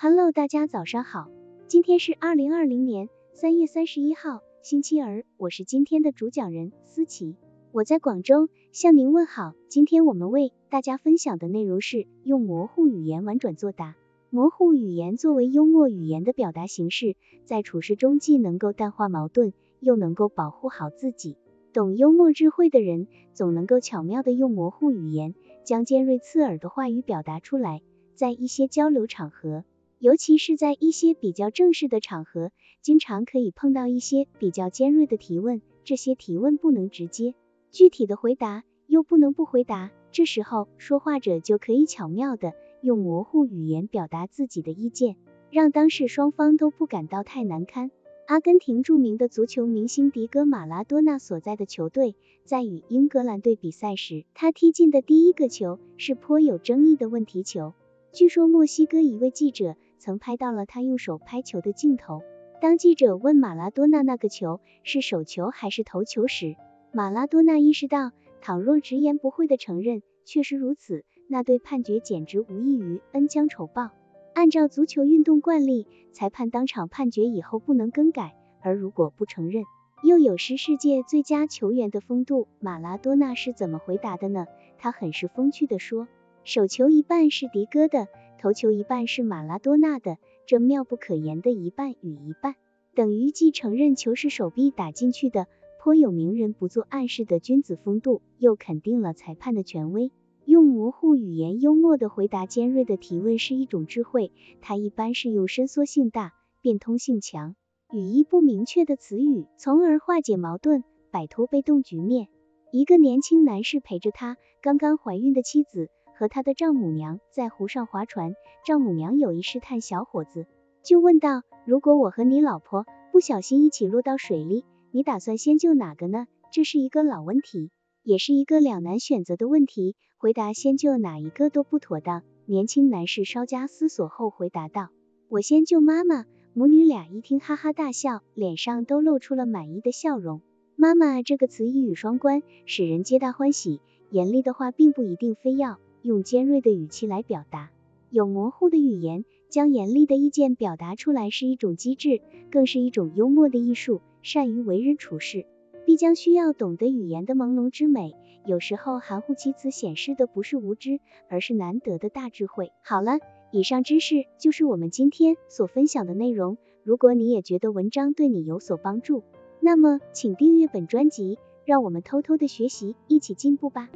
Hello，大家早上好，今天是二零二零年三月三十一号，星期二，我是今天的主讲人思琪，我在广州向您问好。今天我们为大家分享的内容是用模糊语言婉转作答。模糊语言作为幽默语言的表达形式，在处事中既能够淡化矛盾，又能够保护好自己。懂幽默智慧的人，总能够巧妙的用模糊语言，将尖锐刺耳的话语表达出来。在一些交流场合，尤其是在一些比较正式的场合，经常可以碰到一些比较尖锐的提问，这些提问不能直接、具体的回答，又不能不回答，这时候说话者就可以巧妙的用模糊语言表达自己的意见，让当事双方都不感到太难堪。阿根廷著名的足球明星迪戈马拉多纳所在的球队在与英格兰队比赛时，他踢进的第一个球是颇有争议的问题球。据说墨西哥一位记者。曾拍到了他用手拍球的镜头。当记者问马拉多纳那个球是手球还是头球时，马拉多纳意识到，倘若直言不讳的承认确实如此，那对判决简直无异于恩将仇报。按照足球运动惯例，裁判当场判决以后不能更改，而如果不承认，又有失世界最佳球员的风度。马拉多纳是怎么回答的呢？他很是风趣的说，手球一半是迪哥的。头球一半是马拉多纳的，这妙不可言的一半与一半，等于既承认球是手臂打进去的，颇有名人不做暗示的君子风度，又肯定了裁判的权威。用模糊语言幽默的回答尖锐的提问是一种智慧，它一般是用伸缩性大、变通性强、语义不明确的词语，从而化解矛盾，摆脱被动局面。一个年轻男士陪着他刚刚怀孕的妻子。和他的丈母娘在湖上划船，丈母娘有意试探小伙子，就问道：“如果我和你老婆不小心一起落到水里，你打算先救哪个呢？”这是一个老问题，也是一个两难选择的问题，回答先救哪一个都不妥当。年轻男士稍加思索后回答道：“我先救妈妈。”母女俩一听，哈哈大笑，脸上都露出了满意的笑容。妈妈这个词一语双关，使人皆大欢喜。严厉的话并不一定非要。用尖锐的语气来表达，有模糊的语言将严厉的意见表达出来是一种机智，更是一种幽默的艺术。善于为人处事，必将需要懂得语言的朦胧之美。有时候含糊其辞显示的不是无知，而是难得的大智慧。好了，以上知识就是我们今天所分享的内容。如果你也觉得文章对你有所帮助，那么请订阅本专辑，让我们偷偷的学习，一起进步吧。